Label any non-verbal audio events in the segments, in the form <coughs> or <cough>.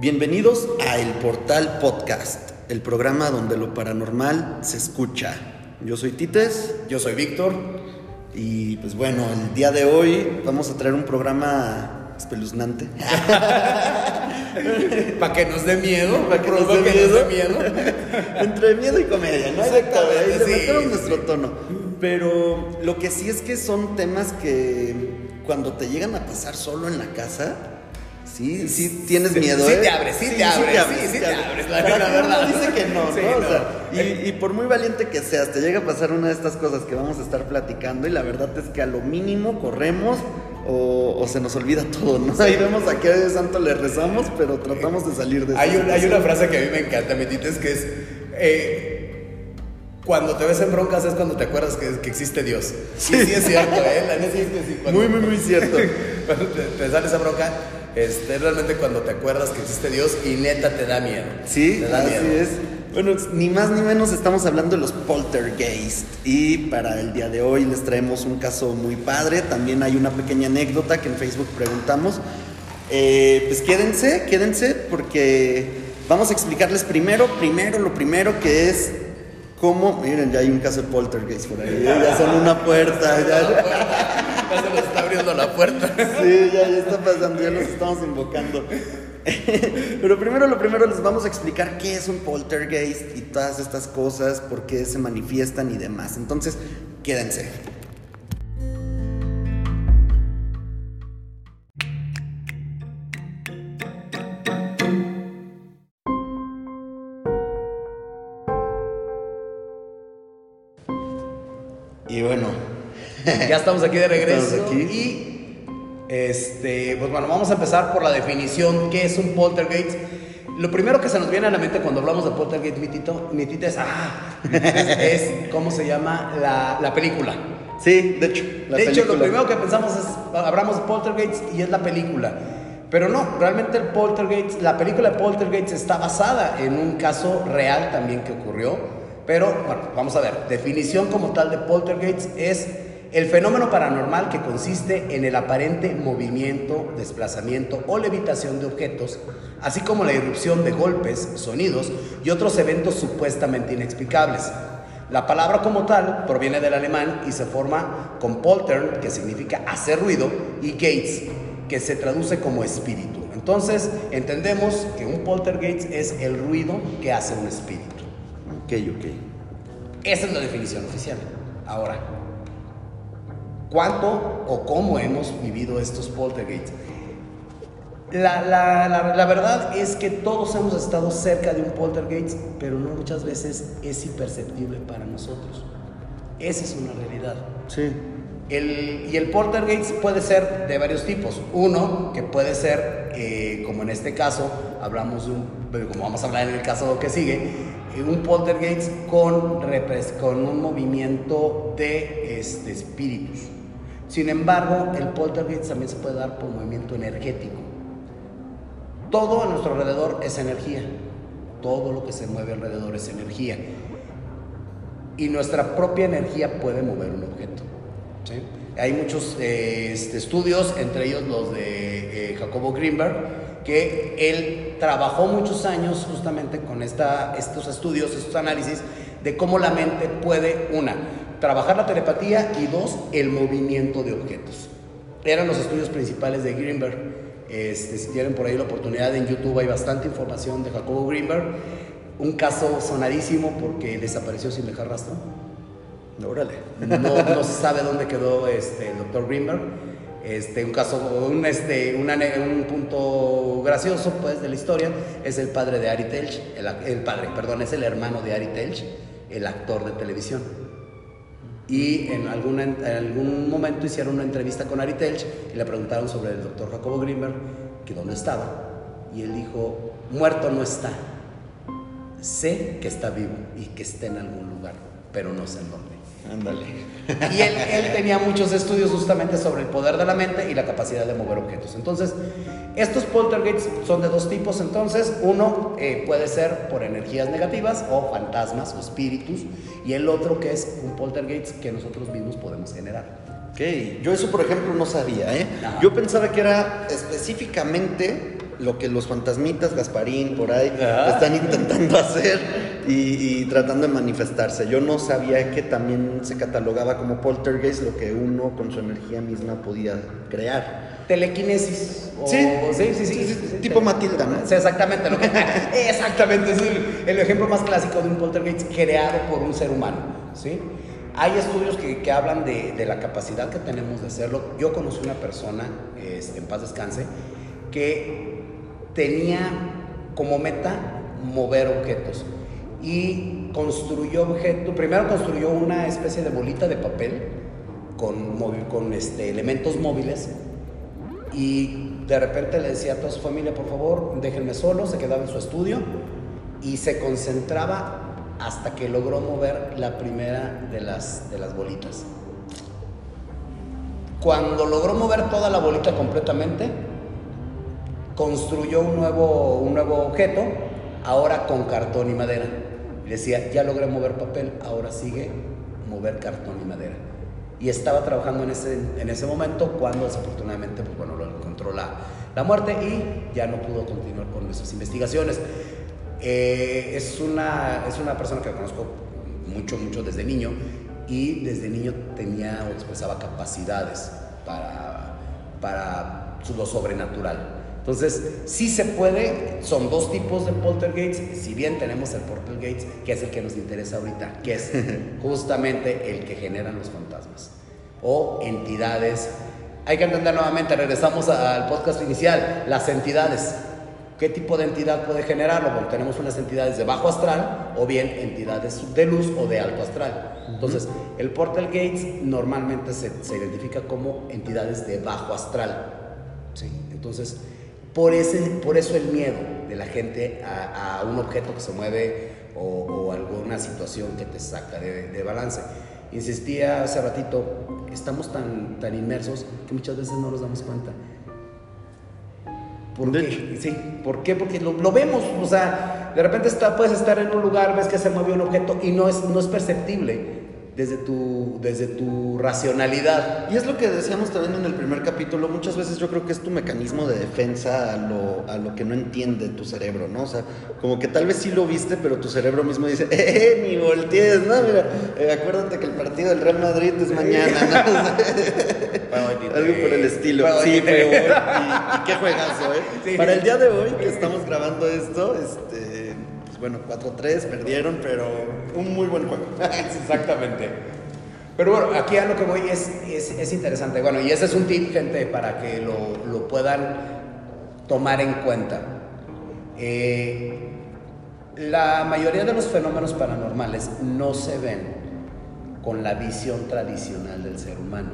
Bienvenidos a El Portal Podcast, el programa donde lo paranormal se escucha. Yo soy Tites Yo soy Víctor. y pues bueno, el día de hoy vamos a traer un programa espeluznante. <laughs> Para que nos dé miedo. Para que nos dé miedo. <laughs> Entre miedo y comedia, ¿no? Ahí Exactamente, sí, sí. nuestro tono. Pero lo que sí es que son temas que cuando te llegan a pasar solo en la casa, sí, sí tienes Sí, miedo. sí ¿eh? te abres, sí te abres, sí, sí te abres, la verdad, uno dice que no, ¿no? O no. sea, y, y por muy valiente que seas, te llega a pasar una de estas cosas que vamos a estar platicando y la verdad es que a lo mínimo corremos o, o se nos olvida todo, ¿no? Ahí vemos a qué santo le rezamos, pero tratamos de salir de Hay, un- hay una frase que a mí me encanta, mi Tites, que es... eh, cuando te ves en broncas es cuando te acuerdas que, que existe Dios. Sí, sí es cierto, ¿eh? La neta es que sí. Cuando, Muy, muy, muy cierto. <laughs> Cuando te, te sale esa bronca, este, realmente cuando te acuerdas que existe Dios y neta te da miedo. Sí, te da así miedo. es. Bueno, ni más ni menos estamos hablando de los poltergeist. Y para el día de hoy les traemos un caso muy padre. También hay una pequeña anécdota que en Facebook preguntamos. Eh, pues quédense, quédense, porque vamos a explicarles primero, primero, lo primero que es cómo. Miren, ya hay un caso de poltergeist por ahí. ¿eh? Ya son una puerta. Ya, <laughs> La puerta. Sí, ya, ya está pasando, ya los estamos invocando. <laughs> Pero primero lo primero les vamos a explicar qué es un poltergeist y todas estas cosas, por qué se manifiestan y demás. Entonces, quédense. Ya estamos aquí de regreso. Estamos aquí. Y este, pues bueno, vamos a empezar por la definición. ¿Qué es un poltergeist? Lo primero que se nos viene a la mente cuando hablamos de poltergeist, mi tito, mi tita es, ah, es, es cómo se llama la, la película. sí, de hecho, la de hecho, lo película. primero que pensamos es, hablamos de poltergeist y es la película. Pero no, realmente el poltergeist, la película de poltergeist está basada en un caso real también que ocurrió. Pero bueno, vamos a ver, definición como tal de poltergeist es el fenómeno paranormal que consiste en el aparente movimiento, desplazamiento o levitación de objetos, así como la irrupción de golpes, sonidos y otros eventos supuestamente inexplicables. La palabra como tal proviene del alemán y se forma con poltern, que significa hacer ruido, y gates, que se traduce como espíritu. Entonces, entendemos que un poltergeist es el ruido que hace un espíritu. Ok, ok. Esa es la definición oficial. Ahora, ¿cuánto o cómo hemos vivido estos poltergeists? La, la- la- la verdad es que todos hemos estado cerca de un poltergeist, pero no muchas veces es imperceptible para nosotros. Esa es una realidad. Sí. El- y el poltergeist puede ser de varios tipos. Uno, que puede ser, eh, como en este caso, hablamos de un, como vamos a hablar en el caso que sigue, eh, un poltergeist con, con un movimiento de este, espíritus. Sin embargo, el poltergeist también se puede dar por movimiento energético. Todo a nuestro alrededor es energía. Todo lo que se mueve alrededor es energía. Y nuestra propia energía puede mover un objeto. Hay muchos eh, este, estudios, entre ellos los de eh, Jacobo Greenberg, que él trabajó muchos años justamente con esta, estos estudios, estos análisis de cómo la mente puede, una, trabajar la telepatía y dos, el movimiento de objetos. Eran los estudios principales de Greenberg. Este, si tienen por ahí la oportunidad, en YouTube hay bastante información de Jacobo Greenberg. Un caso sonadísimo porque desapareció sin dejar rastro. Órale. No, no se sabe dónde quedó este, el doctor Greenberg. Este, un caso, un, este, un, punto gracioso pues, de la historia es el padre de Ari Telch, el padre, perdón, es el hermano de Ari Telch, el actor de televisión. Y en, alguna, en algún momento hicieron una entrevista con Ari Telch y le preguntaron sobre el doctor Jacobo Greenberg, que dónde estaba. Y él dijo, muerto no está. Sé que está vivo y que está en algún lugar, pero no sé en dónde. Ándale. Y él, él tenía muchos estudios justamente sobre el poder de la mente y la capacidad de mover objetos. Entonces, estos poltergeists son de dos tipos. Entonces, uno eh, puede ser por energías negativas o fantasmas o espíritus, y el otro que es un poltergeist que nosotros mismos podemos generar. Ok, yo eso por ejemplo no sabía, ¿eh? Ajá. Yo pensaba que era específicamente lo que los fantasmitas, Gasparín, por ahí, están intentando <laughs> hacer y, y, tratando de manifestarse. Yo no sabía que también se catalogaba como poltergeist lo que uno con su energía misma podía crear. Telequinesis. sí, sí, sí, sí, tipo Matilda, ¿no? Sí, exactamente. Lo que, <laughs> exactamente, es el, el, ejemplo más clásico de un poltergeist creado por un ser humano. ¿sí? Hay estudios que, que hablan de, de, la capacidad que tenemos de hacerlo. Yo conocí una persona, este, en paz descanse, que tenía como meta mover objetos y construyó objetos. Primero construyó una especie de bolita de papel con, este, elementos móviles y de repente le decía a toda su familia, por favor, déjenme solo, se quedaba en su estudio y se concentraba hasta que logró mover la primera de las, de las bolitas. Cuando logró mover toda la bolita completamente, construyó un nuevo, un nuevo objeto, ahora con cartón y madera. Decía, ya logré mover papel, ahora sigue mover cartón y madera. Y estaba trabajando en ese, en ese momento cuando desafortunadamente, pues bueno, lo encontró la, la muerte y ya no pudo continuar con nuestras investigaciones. Eh, es, una, es una persona que conozco mucho, mucho desde niño y desde niño tenía o expresaba capacidades para, para lo sobrenatural. Entonces, sí se puede, son dos tipos de poltergeists, si bien tenemos el poltergeist, que es el que nos interesa ahorita, que es <laughs> justamente el que generan los fantasmas o entidades. Hay que entender nuevamente, regresamos al podcast inicial, las entidades. ¿Qué tipo de entidad puede generarlo? Bueno, tenemos unas entidades de bajo astral o bien entidades de luz o de alto astral. Entonces, el Portal Gates normalmente se, se identifica como entidades de bajo astral. ¿sí? Entonces, por, ese, por eso el miedo de la gente a, a un objeto que se mueve o, o, alguna situación que te saca de, de, balance. Insistía hace ratito, estamos tan, tan inmersos que muchas veces no nos damos cuenta. ¿Por qué? Sí, ¿por qué? Porque lo, lo, vemos, o sea, de repente está, puedes estar en un lugar, ves que se mueve un objeto y no es, no es perceptible desde tu, desde tu racionalidad. Y es lo que decíamos también en el primer capítulo, muchas veces yo creo que es tu mecanismo de defensa a lo, a lo que no entiende tu cerebro, ¿no? O sea, como que tal vez sí lo viste, pero tu cerebro mismo dice, <laughs> ¡eh, ni voltees! No, mira, eh, acuérdate que el partido del Real Madrid es mañana, ¿no? <laughs> <laughs> Algo por el estilo. Sí, pero y, y, qué juegazo, ¿eh? Sí. Para el día de hoy que estamos grabando esto, este bueno, 4-3, perdieron, pero un muy buen juego. <laughs> Exactamente. Pero bueno, aquí a lo que voy es, es, es, interesante. Bueno, y ese es un tip, gente, para que lo, lo puedan tomar en cuenta. Eh, la mayoría de los fenómenos paranormales no se ven con la visión tradicional del ser humano.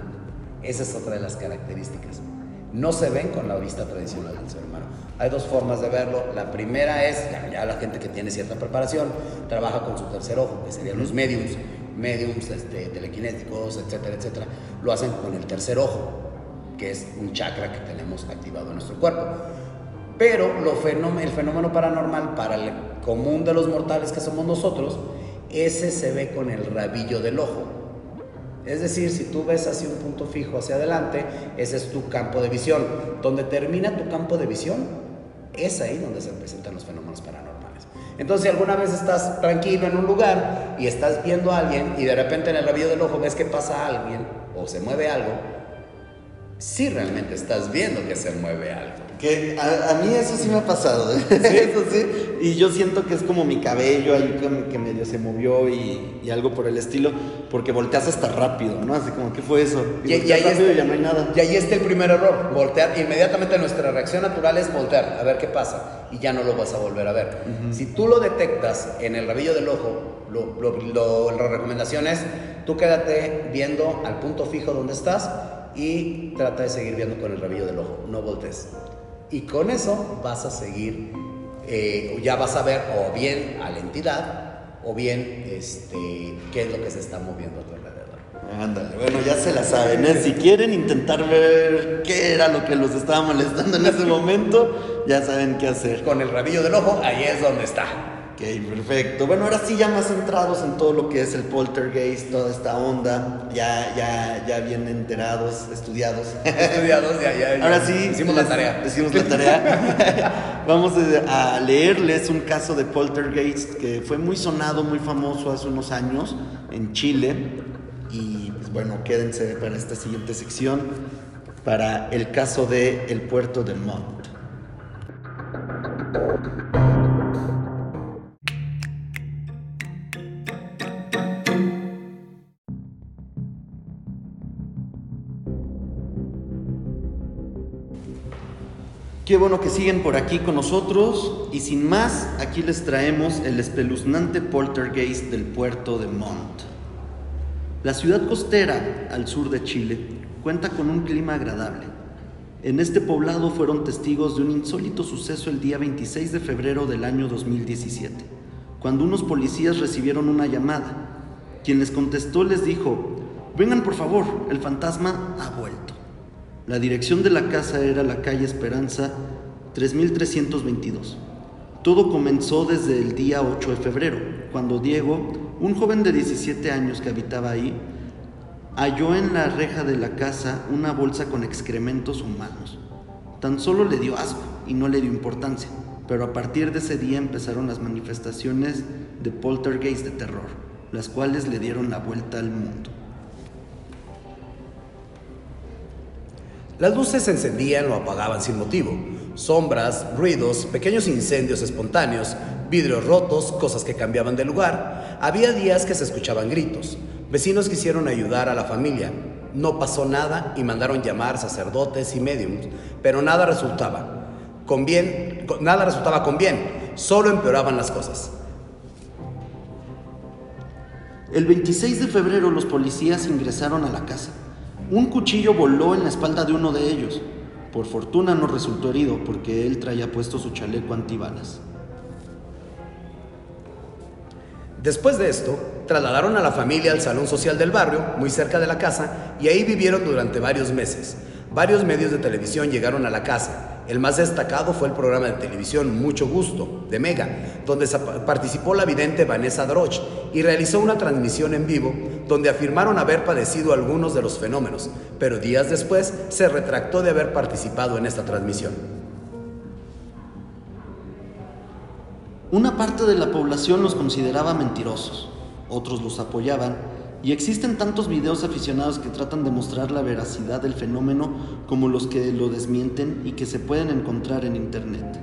Esa es otra de las características. No se ven con la vista tradicional del ser humano. Hay dos formas de verlo. La primera es, ya, la gente que tiene cierta preparación, trabaja con su tercer ojo, que serían los mediums, mediums este, telequinéticos, etcétera, etcétera. Lo hacen con el tercer ojo, que es un chakra que tenemos activado en nuestro cuerpo. Pero lo fenómeno, el fenómeno paranormal para el común de los mortales que somos nosotros, ese se ve con el rabillo del ojo. Es decir, si tú ves hacia un punto fijo hacia adelante, ese es tu campo de visión. Donde termina tu campo de visión, es ahí donde se presentan los fenómenos paranormales. Entonces, si alguna vez estás tranquilo en un lugar y estás viendo a alguien y de repente en el rabillo del ojo ves que pasa alguien o se mueve algo, sí realmente estás viendo que se mueve algo. Que a, a, mí eso sí me ha pasado, ¿eh? <laughs> ¿Sí? eso sí. Y yo siento que es como mi cabello ahí que, que medio se movió y, y, algo por el estilo, porque volteas hasta rápido, ¿no? Así como, ¿qué fue eso? Y, y, y ahí está, ya no hay nada. Y ahí está el primer error, voltear. Inmediatamente nuestra reacción natural es voltear, a ver qué pasa, y ya no lo vas a volver a ver. Uh -huh. Si tú lo detectas en el rabillo del ojo, lo, lo, lo, la recomendación es, tú quédate viendo al punto fijo donde estás y trata de seguir viendo con el rabillo del ojo, no voltees. Y con eso vas a seguir, eh, ya vas a ver o bien a la entidad o bien este, qué es lo que se está moviendo a tu alrededor. Ándale, bueno, ya se la saben. ¿eh? Si quieren intentar ver qué era lo que los estaba molestando en ese momento, ya saben qué hacer. Con el rabillo del ojo, ahí es donde está. Ok, perfecto. Bueno, ahora sí ya más centrados en todo lo que es el poltergeist, toda esta onda, ya, ya, ya bien enterados, estudiados. <laughs> Estudiados, ya, ya. ya. Ahora sí. Hicimos la tarea. Hicimos la tarea. <laughs> Vamos a leerles un caso de poltergeist que fue muy sonado, muy famoso hace unos años en Chile. Y pues bueno, quédense para esta siguiente sección, para el caso de el puerto de Montt. Qué bueno que siguen por aquí con nosotros y sin más, aquí les traemos el espeluznante poltergeist del puerto de Montt. La ciudad costera al sur de Chile cuenta con un clima agradable. En este poblado fueron testigos de un insólito suceso el día 26 de febrero del año 2017, cuando unos policías recibieron una llamada. Quien les contestó les dijo, vengan por favor, el fantasma ha vuelto. La dirección de la casa era la calle Esperanza 3322. Todo comenzó desde el día 8 de febrero, cuando Diego, un joven de 17 años que habitaba ahí, halló en la reja de la casa una bolsa con excrementos humanos. Tan solo le dio asco y no le dio importancia, pero a partir de ese día empezaron las manifestaciones de poltergeist de terror, las cuales le dieron la vuelta al mundo. Las luces se encendían o apagaban sin motivo. Sombras, ruidos, pequeños incendios espontáneos, vidrios rotos, cosas que cambiaban de lugar. Había días que se escuchaban gritos. Vecinos quisieron ayudar a la familia. No pasó nada y mandaron llamar sacerdotes y médiums, pero nada resultaba. Con bien, nada resultaba con bien, solo empeoraban las cosas. El 26 de febrero los policías ingresaron a la casa. Un cuchillo voló en la espalda de uno de ellos. Por fortuna no resultó herido porque él traía puesto su chaleco antibalas. Después de esto, trasladaron a la familia al salón social del barrio, muy cerca de la casa, y ahí vivieron durante varios meses. Varios medios de televisión llegaron a la casa. El más destacado fue el programa de televisión Mucho Gusto, de Mega, donde participó la vidente Vanessa Droch y realizó una transmisión en vivo donde afirmaron haber padecido algunos de los fenómenos, pero días después se retractó de haber participado en esta transmisión. Una parte de la población los consideraba mentirosos, otros los apoyaban, y existen tantos videos aficionados que tratan de mostrar la veracidad del fenómeno como los que lo desmienten y que se pueden encontrar en internet.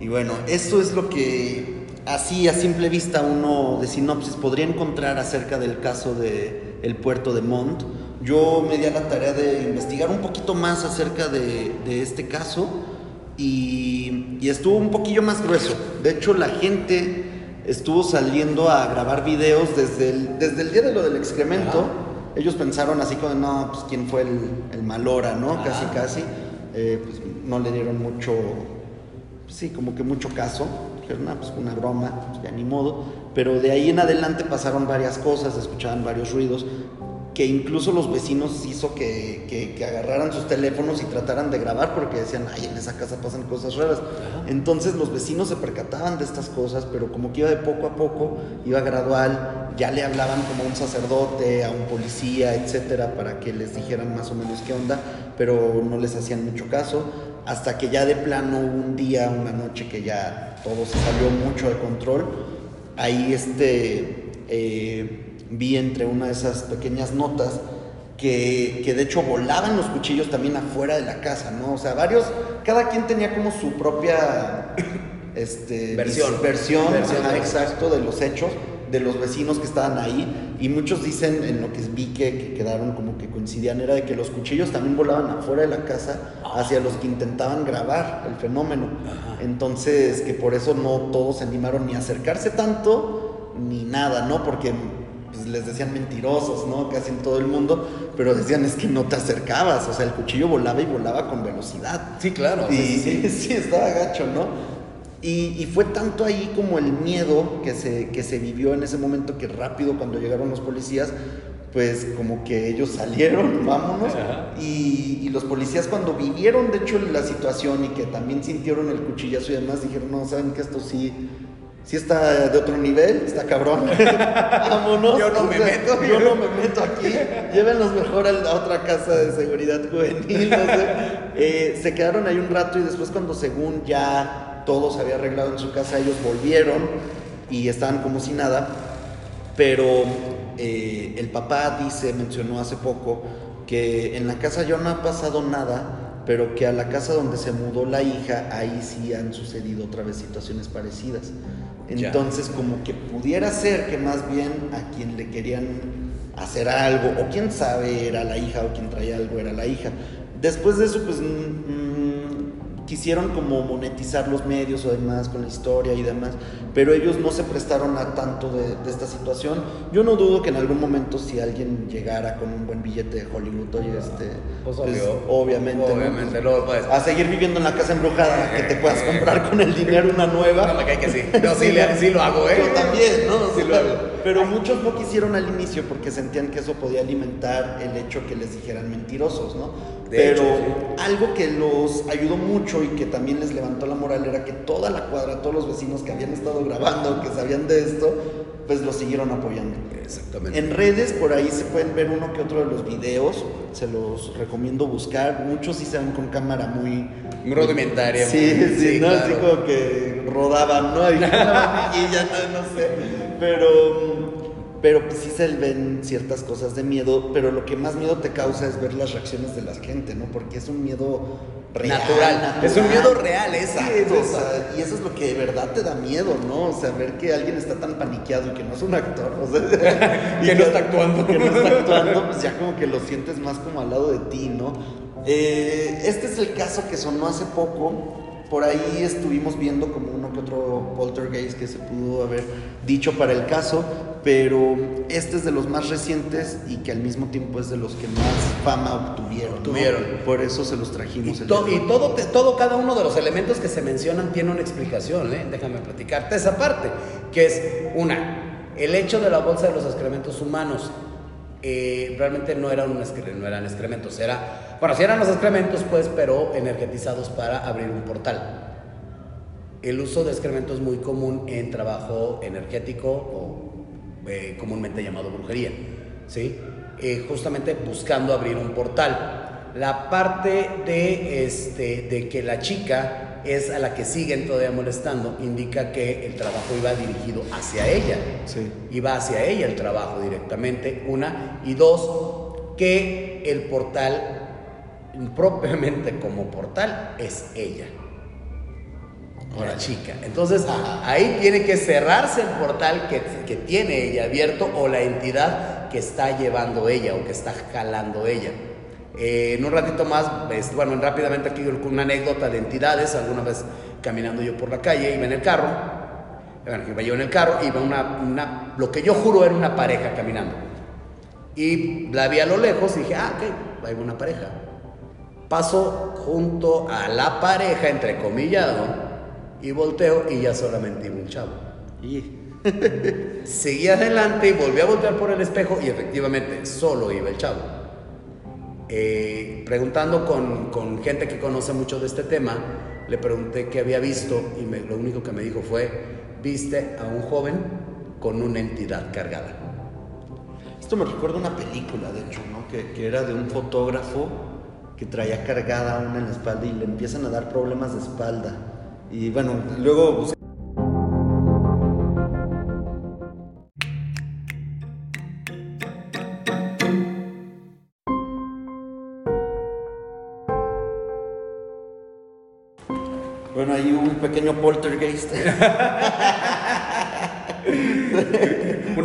Y bueno, esto es lo que así a simple vista uno de sinopsis podría encontrar acerca del caso de el puerto de Montt. Yo me di a la tarea de investigar un poquito más acerca de, de este caso y, y estuvo un poquillo más grueso. De hecho, la gente estuvo saliendo a grabar videos desde el, desde el día de lo del excremento. Ellos pensaron así como, no, pues quién fue el, el malora, ¿no? Casi, casi. Eh, pues no le dieron mucho, sí, como que mucho caso. Dijeron, no, pues una broma, pues ya ni modo. Pero de ahí en adelante pasaron varias cosas, escuchaban varios ruidos, que incluso los vecinos hizo que, que- que agarraran sus teléfonos y trataran de grabar porque decían, ay, en esa casa pasan cosas raras. Entonces los vecinos se percataban de estas cosas, pero como que iba de poco a poco, iba gradual, ya le hablaban como a un sacerdote, a un policía, etcétera, para que les dijeran más o menos qué onda, pero no les hacían mucho caso, hasta que ya de plano un día, una noche que ya todo se salió mucho de control. Ahí este eh, vi entre una de esas pequeñas notas que, que de hecho volaban los cuchillos también afuera de la casa, ¿no? O sea, varios, cada quien tenía como su propia <coughs> este, Versión. versión, Versión ajá, de- exacto, de los hechos, de los vecinos que estaban ahí. Y muchos dicen, en lo que vi que, que quedaron como que coincidían, era de que los cuchillos también volaban afuera de la casa hacia los que intentaban grabar el fenómeno. Entonces, que por eso no todos se animaron ni a acercarse tanto, ni nada, ¿no? Porque pues, les decían mentirosos, ¿no? Casi en todo el mundo, pero decían es que no te acercabas, o sea, el cuchillo volaba y volaba con velocidad. Sí, claro. Y sí, sí, sí. <laughs> sí, estaba gacho, ¿no? Y, y fue tanto ahí como el miedo que se, que se vivió en ese momento que rápido cuando llegaron los policías, pues como que ellos salieron, <laughs> vámonos, y, y, los policías cuando vivieron de hecho la situación y que también sintieron el cuchillazo y demás, dijeron, no, saben que esto sí, sí está de otro nivel, está cabrón, <laughs> vámonos. Yo no me meto. Yo no me meto aquí, llévenlos mejor a, otra casa de seguridad juvenil, no sé. <laughs> Eh, se quedaron ahí un rato y después cuando según ya todo se había arreglado en su casa, ellos volvieron y estaban como si nada, pero eh, el papá dice, mencionó hace poco, que en la casa ya no ha pasado nada, pero que a la casa donde se mudó la hija, ahí sí han sucedido otra vez situaciones parecidas. Entonces, como que pudiera ser que más bien a quien le querían hacer algo, o quién sabe era la hija, o quien traía algo era la hija. Después de eso, pues quisieron como monetizar los medios o demás con la historia y demás, pero ellos no se prestaron a tanto de, esta situación. Yo no dudo que en algún momento si alguien llegara con un buen billete de Hollywood, oye, este, pues, pues obviamente, obviamente pues, a seguir viviendo en la casa embrujada, <laughs> que te puedas comprar con el dinero una nueva. No me cae que sí. Yo sí, sí, lo hago, ¿eh? Yo también, ¿no? Sí lo hago. Pero muchos no quisieron al inicio porque sentían que eso podía alimentar el hecho que les dijeran mentirosos, ¿no? Pero algo que los ayudó mucho y que también les levantó la moral era que toda la cuadra, todos los vecinos que habían estado grabando, que sabían de esto, pues lo siguieron apoyando. Exactamente. En redes por ahí se pueden ver uno que otro de los videos, se los recomiendo buscar. Muchos sí se ven con cámara muy... Muy rudimentaria. Sí, sí, ¿no? Así como que rodaban, ¿no? Y ya no, no sé. Pero pero pues sí se ven ciertas cosas de miedo, pero lo que más miedo te causa es ver las reacciones de la gente, ¿no? Porque es un miedo real. Natural. Es un miedo real, esa. y eso es lo que de verdad te da miedo, ¿no? O sea, ver que alguien está tan paniqueado y que no es un actor, o sea, <laughs> y que, no está actuando. Que no está <laughs> actuando, pues ya como que lo sientes más como al lado de ti, ¿no? Eh, este es el caso que sonó hace poco por ahí estuvimos viendo como uno que otro poltergeist que se pudo haber dicho para el caso, pero este es de los más recientes y que al mismo tiempo es de los que más fama obtuvieron. Tuvieron. Por eso se los trajimos. Y, y todo, todo, cada uno de los elementos que se mencionan tiene una explicación, ¿eh? déjame platicarte esa parte, que es una, el hecho de la bolsa de los excrementos humanos. Eh, realmente no eran, un no eran excrementos, era bueno, si eran los excrementos, pues, pero energetizados para abrir un portal. El uso de excrementos es muy común en trabajo energético o eh, comúnmente llamado brujería, ¿sí? Eh, justamente buscando abrir un portal. La parte de, este, de que la chica es a la que siguen todavía molestando, indica que el trabajo iba dirigido hacia ella. Sí. Iba hacia ella el trabajo directamente, una. Y dos, que el portal propiamente como portal es ella. La chica. Entonces ahí tiene que cerrarse el portal que, que, tiene ella abierto o la entidad que está llevando ella o que está jalando ella. Eh, en un ratito más, bueno, rápidamente aquí una anécdota de entidades. Alguna vez caminando yo por la calle, iba en el carro, bueno, iba yo en el carro, iba una, una, lo que yo juro era una pareja caminando. Y la vi a lo lejos y dije, ah, ok, hay una pareja Paso junto a la pareja, entre comillado, y volteo y ya solamente iba un chavo. Y <laughs> seguí adelante y volví a voltear por el espejo y efectivamente solo iba el chavo. Eh, preguntando con, gente que conoce mucho de este tema, le pregunté qué había visto y lo único que me dijo fue, viste a un joven con una entidad cargada. Esto me recuerda una película, de hecho, ¿no? que, que era de un fotógrafo que traía cargada una en la espalda y le empiezan a dar problemas de espalda. Y bueno, luego... Bueno, hay un pequeño poltergeist. <laughs>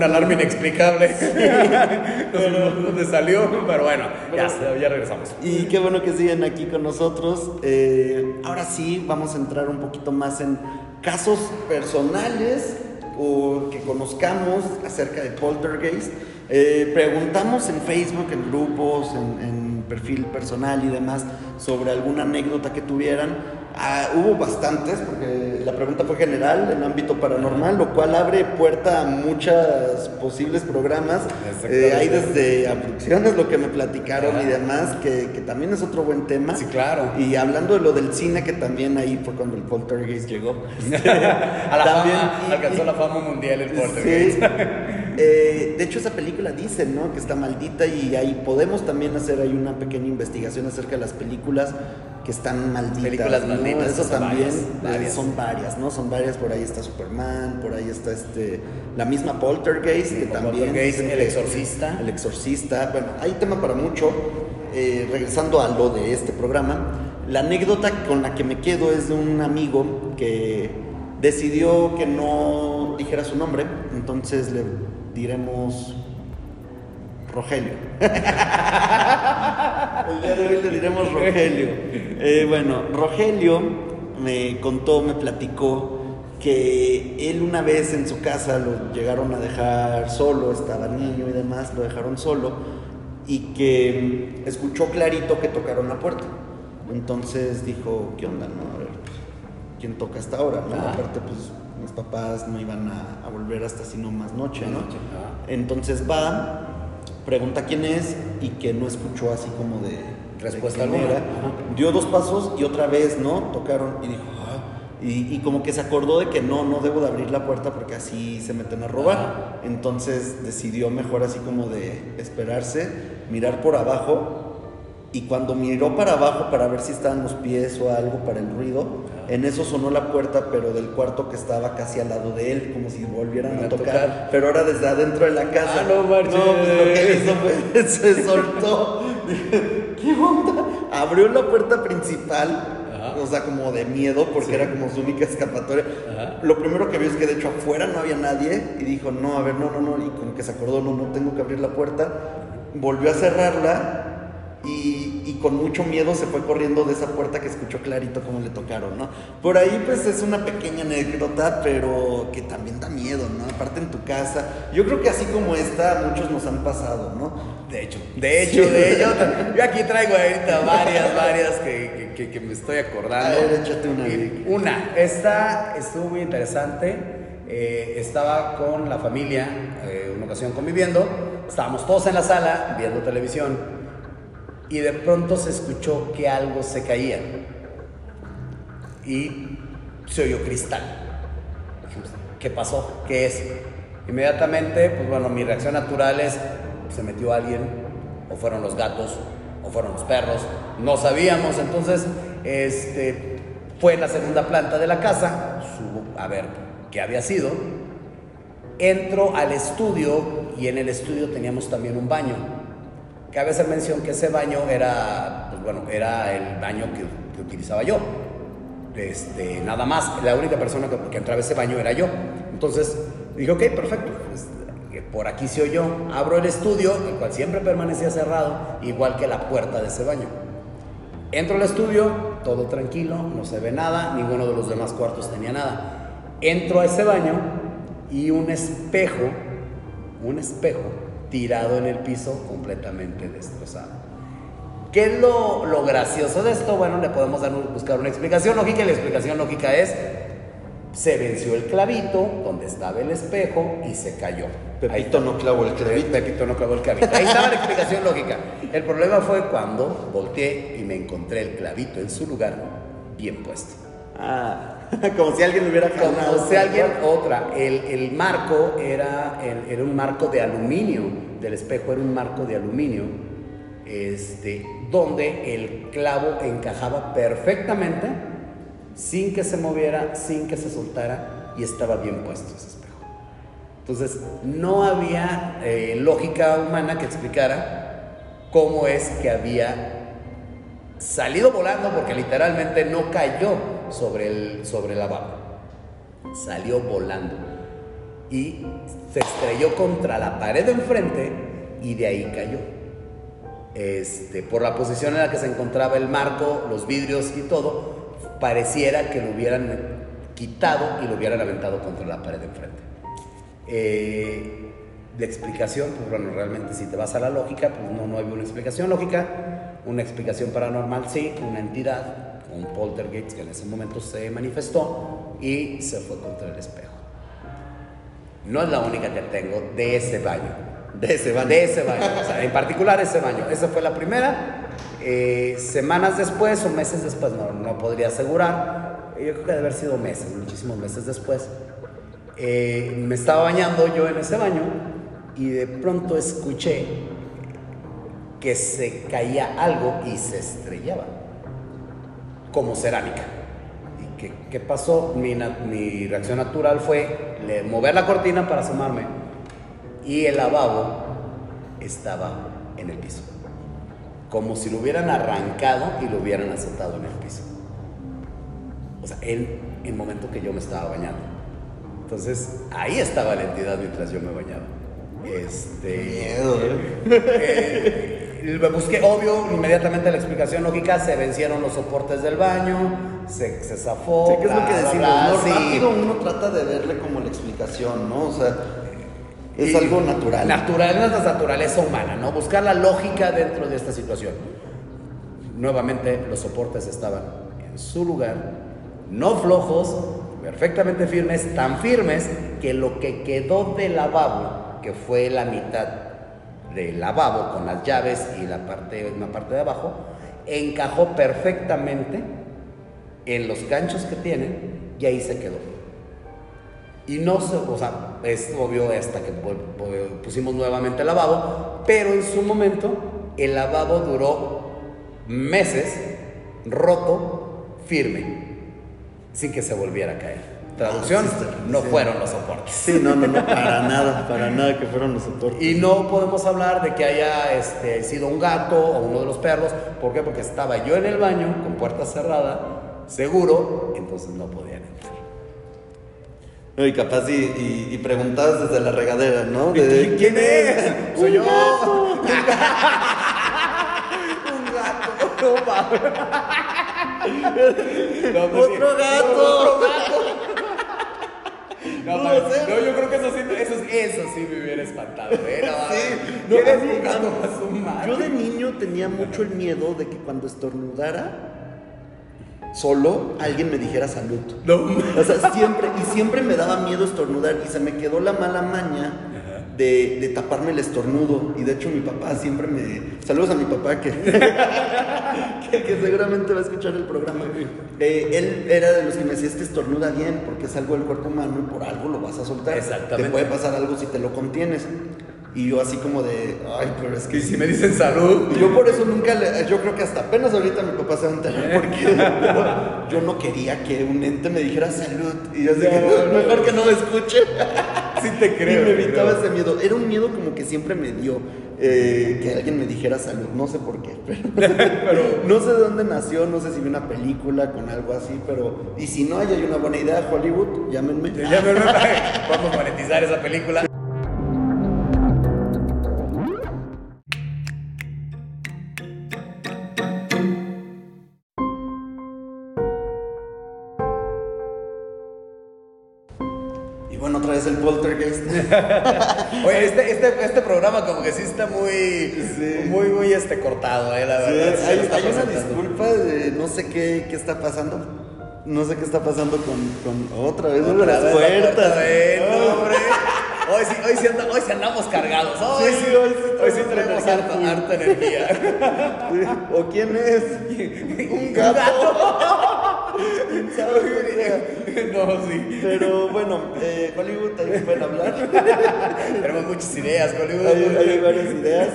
un alarma inexplicable. <laughs> no dónde salió, pero bueno, ya, ya, regresamos. Y qué bueno que siguen aquí con nosotros. Eh, ahora sí, vamos a entrar un poquito más en casos personales o que conozcamos acerca de poltergeist. Eh, preguntamos en Facebook, en grupos, en, en perfil personal y demás sobre alguna anécdota que tuvieran. Ah, hubo bastantes, porque la pregunta fue general en ámbito paranormal, lo cual abre puerta a muchos posibles programas. Eh, hay desde abducciones, lo que me platicaron y demás, que, que también es otro buen tema. Sí, claro. Y hablando de lo del cine, que también ahí fue cuando el poltergeist llegó. <laughs> A la También- fama, y- alcanzó la fama mundial el Sí. Poltergeist. Eh, de hecho, esa película dice, ¿no? Que está maldita y ahí podemos también hacer ahí una pequeña investigación acerca de las películas que están malditas. Películas ¿no? malditas, Eso también varias, eh, varias. son varias, ¿no? Son varias. Por ahí está Superman, por ahí está este la misma Poltergeist, que también. Poltergeist, El Exorcista. El Exorcista. Bueno, hay tema para mucho. Eh, regresando a lo de este programa, la anécdota con la que me quedo es de un amigo que decidió que no dijera su nombre, entonces le diremos Rogelio. <laughs> El día de hoy le diremos Rogelio. Eh, bueno, Rogelio me contó, me platicó que él una vez en su casa lo llegaron a dejar solo, estaba niño y demás, lo dejaron solo y que escuchó clarito que tocaron la puerta. Entonces dijo, ¿qué onda? No? A ver, pues, ¿quién toca hasta ahora? no? Aparte, pues mis papás no iban a, a volver hasta sino más noche, ¿no? Noche. Entonces va, pregunta quién es y que no escuchó así como de Respuesta alguna. Dio dos pasos y otra vez, ¿no? Tocaron y dijo, "Ah", y, y como que se acordó de que no, no debo de abrir la puerta porque así se meten a robar. Ajá. Entonces decidió mejor así como de esperarse, mirar por abajo y cuando miró para abajo para ver si estaban los pies o algo para el ruido, en eso sonó la puerta, pero del cuarto que estaba casi al lado de él, como si volvieran A a tocar, tocar. pero ahora desde adentro de la casa. Ah, no marches. pues lo que hizo fue, <laughs> se soltó. Dije, ¿Qué onda? Abrió la puerta principal. Ajá. O sea, como de miedo, porque Sí. era como su única escapatoria. Ajá. Lo primero que vio es que de hecho afuera no había nadie y dijo, no, a ver, no, no, no, y como que se acordó, no, no tengo que abrir la puerta. Volvió a cerrarla y con mucho miedo se fue corriendo de esa puerta que escuchó clarito como le tocaron, ¿no? Por ahí pues es una pequeña anécdota, pero que también da miedo, ¿no? Aparte en tu casa. Yo creo que así como esta, muchos nos han pasado, ¿no? De hecho, de hecho, de hecho. Yo aquí traigo ahorita varias, varias que, que- que- que me estoy acordando. A ver, échate una, Vic. Una, esta estuvo muy interesante. Eh, estaba con la familia, eh, una ocasión conviviendo. Estábamos todos en la sala viendo televisión. Y de pronto se escuchó que algo se caía. Y se oyó cristal. Dijimos, ¿qué pasó? ¿Qué es? Inmediatamente, pues bueno, mi reacción natural es, se metió alguien, o fueron los gatos, o fueron los perros, no sabíamos, entonces, este, fue en la segunda planta de la casa, subo a ver qué había sido, entro al estudio y en el estudio teníamos también un baño. Cabe hacer mención que ese baño era, pues bueno, era el baño que, utilizaba yo. Este, nada más, la única persona que, que entraba a ese baño era yo. Entonces dije, ok, perfecto, pues, eh, por aquí se oyó. Abro el estudio, el cual siempre permanecía cerrado, igual que la puerta de ese baño. Entro al estudio, todo tranquilo, no se ve nada, ninguno de los demás cuartos tenía nada. Entro a ese baño y un espejo, un espejo tirado en el piso completamente destrozado. ¿Qué es lo, lo gracioso de esto? Bueno, le podemos dar un- buscar una explicación lógica y la explicación lógica es, se venció el clavito donde estaba el espejo y se cayó. Ahí Pepito está. no clavó el clavito. Pepito no clavó el clavito. Ahí estaba la explicación lógica. El problema fue cuando volteé y me encontré el clavito en su lugar bien puesto. Ah, <laughs> como si alguien hubiera jalado. Como si alguien, otra, el, el marco era, el- era un marco de aluminio, del espejo era un marco de aluminio, este, donde el clavo encajaba perfectamente, sin que se moviera, sin que se soltara, y estaba bien puesto ese espejo. Entonces, no había eh, lógica humana que explicara cómo es que había salido volando, porque literalmente no cayó sobre el, sobre el lavabo. Salió volando. Y se estrelló contra la pared de enfrente y de ahí cayó. Este, por la posición en la que se encontraba el marco, los vidrios y todo, pareciera que lo hubieran quitado y lo hubieran aventado contra la pared de enfrente. Eh, La explicación, pues bueno, realmente si te vas a la lógica, pues no, no hay una explicación lógica. Una explicación paranormal sí, una entidad, un poltergeist que en ese momento se manifestó y se fue contra el espejo. No es la única que tengo de ese baño. De ese baño. De ese baño, o sea, en particular ese baño. Esa fue la primera. Eh, semanas después o meses después, no, no podría asegurar. Yo creo que debe haber sido meses, muchísimos meses después. Eh, me estaba bañando yo en ese baño y de pronto escuché que se caía algo y se estrellaba, como cerámica. ¿Y qué, qué pasó? Mi, mi reacción natural fue le- mover la cortina para asomarme y el lavabo estaba en el piso. Como si lo hubieran arrancado y lo hubieran azotado en el piso. O sea, en el momento que yo me estaba bañando. Entonces, ahí estaba la entidad mientras yo me bañaba. Este. Miedo, eh, me <laughs> busqué, obvio, inmediatamente la explicación lógica, se vencieron los soportes del baño, se, se zafó. Sí, que es lo bla, que bla, decimos, bla, ¿no? sí. Rápido uno trata de verle como la explicación, ¿no? O sea, es Y- algo natural. Natural, es nuestra naturaleza humana, ¿no? Buscar la lógica dentro de esta situación. Nuevamente, los soportes estaban en su lugar, no flojos, perfectamente firmes, tan firmes que lo que quedó del lavabo, que fue la mitad del lavabo con las llaves y la parte, una parte de abajo, encajó perfectamente en los ganchos que tiene y ahí se quedó. Y no se, o sea, es obvio hasta que pu- pu- pusimos nuevamente el lavabo, pero en su momento el lavabo duró meses roto, firme, sin que se volviera a caer. Traducción, Ah, no sí. fueron los soportes. Sí, no, no, no, <laughs> para nada, para nada que fueron los soportes. Y no podemos hablar de que haya este, sido un gato o uno de los perros. ¿Por qué? Porque estaba yo en el baño con puerta cerrada, seguro, entonces no podían entrar. No, Y capaz y, y, y preguntabas desde la regadera, ¿no? De, ¿Quién es? <laughs> Soy yo. <laughs> Un gato. No mames. No, pues. Otro gato. Otro gato. No, No no, yo creo que eso sí, eso, eso sí me hubiera espantado. ¿eh? No, <laughs> Sí, no, ¿Quieres a su madre? Yo de niño tenía mucho el miedo de que cuando estornudara solo alguien me dijera salud. No, O sea, siempre, y siempre me daba miedo estornudar y se me quedó la mala maña de, de taparme el estornudo. Y de hecho mi papá siempre me... Saludos a mi papá que, <laughs> <laughs> que, seguramente va a escuchar el programa. Eh, él era de los que me decía, es que estornuda bien porque es algo del cuerpo humano y por algo lo vas a soltar. Exactamente. Te puede pasar algo si te lo contienes. Y yo así como de, ay, pero es que Y si me dicen salud. y yo por eso nunca, le, yo creo que hasta apenas ahorita mi papá se va a enterar porque yo, no quería que un ente me dijera salud y yo así que No, no, mejor que no me escuche. Sí te creo. y me evitaba creo. ese miedo. Era un miedo como que siempre me dio eh, que alguien me dijera salud. No sé por qué, <laughs> <laughs> pero, no sé de dónde nació, no sé si vi una película con algo así, pero y si no hay, hay una buena idea, Hollywood, llámenme. Ya me <laughs> Vamos a monetizar esa película. Muy, Sí. muy, muy este cortado, eh, la verdad. sí hay, una disculpa de no sé qué, qué está pasando. No sé qué está pasando con, con otra vez Otra las vez puertas. hombre. Hoy sí, hoy sí, anda- hoy sí andamos cargados. Hoy Sí, sí, hoy sí hoy sí energía harta, energía. ¿O quién es? <laughs> Un gato. No, sí. Pero bueno, eh, Hollywood también pueden hablar. <laughs> Tenemos muchas ideas, Hollywood. hay, hay varias ideas.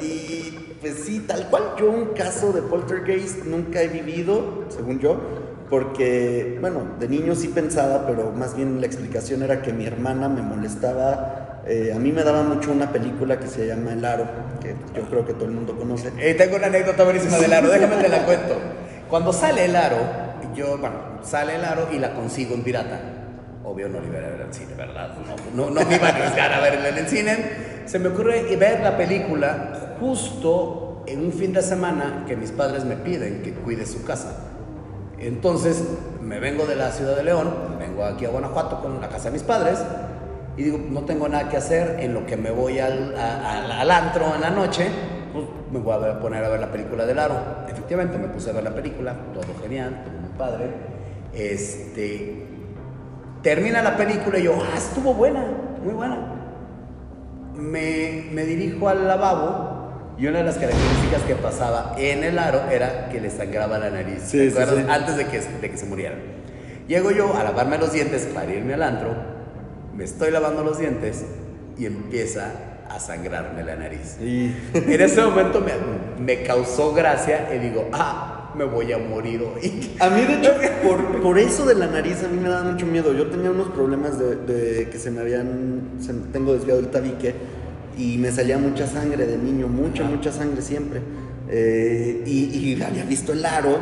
Y pues sí, tal cual yo un caso de poltergeist nunca he vivido, según yo, porque, bueno, de niño sí pensaba, pero más bien la explicación era que mi hermana me molestaba. eh, a mí me daba mucho una película que se llama El Aro, que yo creo que todo el mundo conoce. Eh, tengo una anécdota buenísima del aro, déjame te la cuento. Cuando sale el aro, yo, bueno, sale el aro y la consigo en pirata. Obvio no la iba a ver al cine, ¿verdad? No, no, no me iba a arriesgar a verla en el cine. Se me ocurre ver la película justo en un fin de semana que mis padres me piden que cuide su casa. Entonces me vengo de la ciudad de León, vengo aquí a Guanajuato con la casa de mis padres y digo, no tengo nada que hacer, en lo que me voy al, al antro en la noche, pues me voy a poner a ver la película del aro. Efectivamente, me puse a ver la película, todo genial, padre. Este, termina la película y yo, ah, estuvo buena, muy buena. Me, me dirijo al lavabo y una de las características que pasaba en el aro era que le sangraba la nariz. Sí, sí, sí. Antes de que, de que se muriera. Llego yo a lavarme los dientes para irme al antro, me estoy lavando los dientes y empieza a sangrarme la nariz. Y En ese momento me, me causó gracia y digo, ah, me voy a morir hoy. a mí, de hecho, <laughs> por, por eso de la nariz, a mí me daba mucho miedo. Yo tenía unos problemas de, de que se me habían. se- tengo desviado el tabique y me salía mucha sangre de niño, mucha, mucha sangre siempre. Eh, y, y había visto el aro.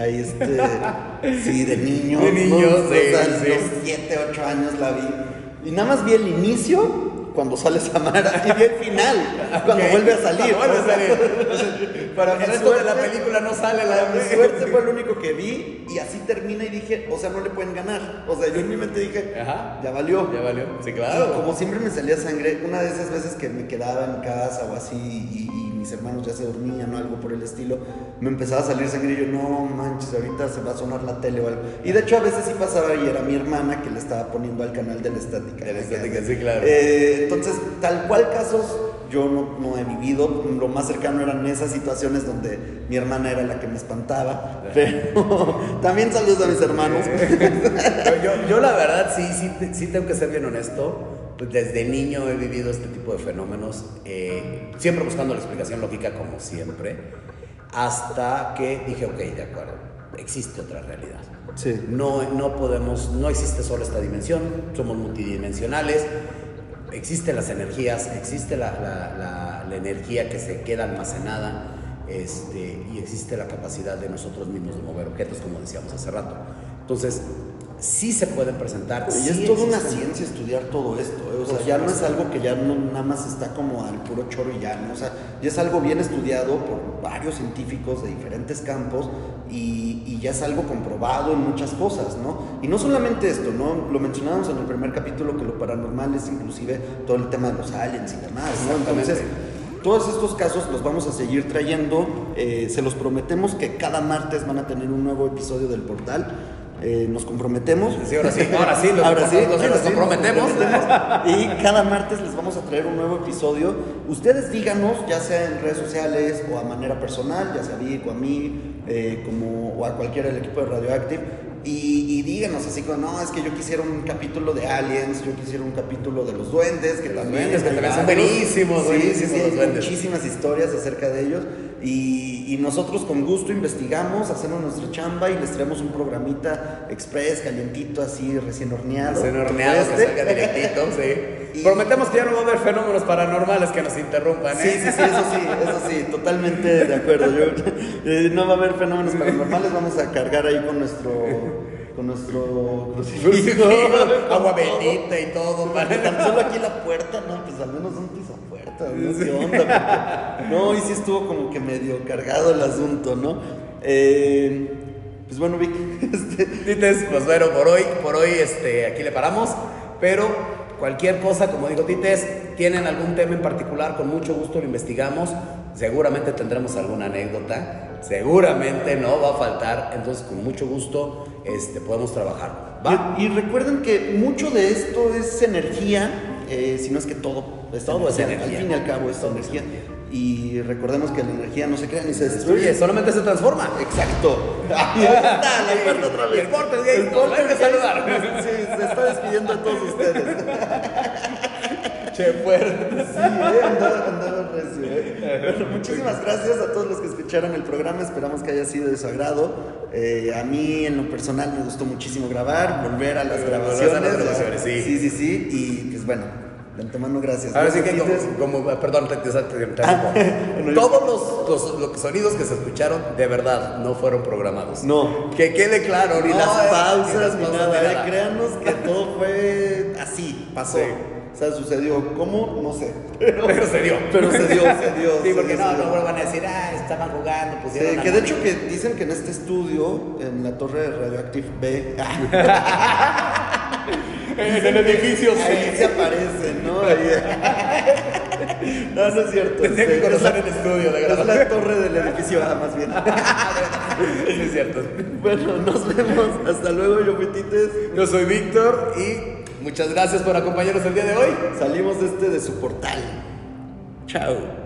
Ahí este. <laughs> Sí, de niño. De niño, ¿no? sí, O sea, sí. los 7, 8 años la vi. Y nada más vi el inicio. Cuando sale Samara <laughs> y vi el final, cuando vuelve a salir. O sea, Para el resto de la película no sale la mi suerte fue lo <laughs> único que vi y así termina y dije, o sea, no le pueden ganar. O sea, yo en mi mente dije, Ajá. ya valió. Ya valió. Sí, Y claro. como siempre me salía sangre, una de esas veces que me quedaba en casa o así y, y mis hermanos ya se dormían o algo por el estilo, me empezaba a salir sangre y yo, no manches, ahorita se va a sonar la tele o algo. Y de hecho a veces sí pasaba y era mi hermana que le estaba poniendo al canal de la estática. De la estática, sí, claro. Eh, entonces, tal cual casos yo no, no he vivido. Lo más cercano eran esas situaciones donde mi hermana era la que me espantaba. <laughs> Pero también saludos a mis hermanos. <laughs> Yo, yo- la verdad sí, sí, sí tengo que ser bien honesto. Pues desde niño he vivido este tipo de fenómenos, eh, siempre buscando la explicación lógica como siempre, hasta que dije, ok, de acuerdo, existe otra realidad. Sí. No, no podemos, no existe solo esta dimensión, somos multidimensionales, existen las energías, existe la, la- la- energía que se queda almacenada este, y existe la capacidad de nosotros mismos de mover objetos, como decíamos hace rato. Entonces, sí se pueden presentar. Y sí es toda una ciencia estudiar todo esto, ¿eh? o sea, ya no es algo que ya no nada más está como al puro choro y ya, ¿no? o sea, ya es algo bien estudiado por varios científicos de diferentes campos y, y ya es algo comprobado en muchas cosas, ¿no? Y no solamente esto, ¿no? Lo mencionábamos en el primer capítulo que lo paranormal es inclusive todo el tema de los aliens y demás, ¿no? Entonces, todos estos casos los vamos a seguir trayendo. eh, se los prometemos que cada martes van a tener un nuevo episodio del portal. Eh, nos comprometemos. Sí, ahora sí, ahora sí, los- <laughs> Ahora sí, los- ahora nos sí, comprometemos. Y cada martes les vamos a traer un nuevo episodio. Ustedes díganos, ya sea en redes sociales o a manera personal, ya sea a Vic o a mí, eh, como, o a cualquiera del equipo de Radioactive. Y, y díganos así como, no, es que yo quisiera un capítulo de Aliens, yo quisiera un capítulo de los duendes, que también... duendes, que también son buenísimos, Sí, buenísimos sí, sí, los hay duendes. muchísimas historias acerca de ellos. Y, y nosotros con gusto investigamos, hacemos nuestra chamba y les traemos un programita express, calientito, así, recién horneado. Recién horneado, que Este. salga directito, sí. <laughs> Y- Prometemos que ya no va a haber fenómenos paranormales que nos interrumpan, Sí, ¿eh? sí, sí, eso sí, eso sí, totalmente de acuerdo. Yo, <laughs> eh, no va a haber fenómenos paranormales, vamos a cargar ahí con nuestro con nuestro <laughs> crucifijo. Agua bendita y todo. Para- tan solo aquí la puerta, no, pues al menos un piso puerta, ¿no? ¿Qué onda? Porque- no, y sí estuvo como que medio cargado el asunto, ¿no? Eh, pues bueno, Vic, <laughs> este, Tites, pues bueno, por hoy, por hoy este, aquí le paramos, pero cualquier cosa, como digo Tites, tienen algún tema en particular, con mucho gusto lo investigamos, seguramente tendremos alguna anécdota, seguramente no va a faltar, entonces con mucho gusto este, podemos trabajar. ¿Va? Y, y recuerden que mucho de esto es energía, eh, si no es que todo es Todo es energía. energía. Al fin y al cabo es es energía. Y recordemos que la energía no se crea ni se Destruye, solamente se transforma. Exacto. Ahí está, la puerta otra vez. El El saludar. Sí, se está despidiendo de todos ustedes. <laughs> Che, fuerte. Sí, eh, andaba, andaba recio, eh. Bueno, muchísimas gracias a todos los que escucharon el programa. Esperamos que haya sido de su agrado. Eh, a mí, en lo personal, me gustó muchísimo grabar, volver a las a las grabaciones. sí. Sí, sí, sí. Y pues bueno, de antemano, gracias. Ahora ¿No, sí que como, como- perdón, te, te- te- te. Ah, <laughs> Todos los, los- los sonidos que se escucharon de verdad no fueron programados. No. Que quede claro, Ni no, las eh, pausas, ni pausas, nada. ni nada. Créanos que todo fue así, pasó. Sí. O sea, sucedió. ¿Cómo? No sé. Pero, Pero se dio. Pero se dio, se dio. <laughs> Sí, se porque dio, no, no vuelvan a decir, ah, estaban jugando, Sí, pusieron la que de hecho mano". que dicen que en este estudio, en la torre de Radioactive B, <laughs> En el edificio Ahí se aparecen, ¿no? Ahí- <laughs> No, no es cierto. Tendría que conocer es el estudio de la, es la grabación. torre del edificio A, más bien. Sí, es cierto. Bueno, nos vemos. Hasta luego, yo fui Tites. Yo soy Víctor y muchas gracias por acompañarnos el día de hoy. Salimos de este de su portal. Chao.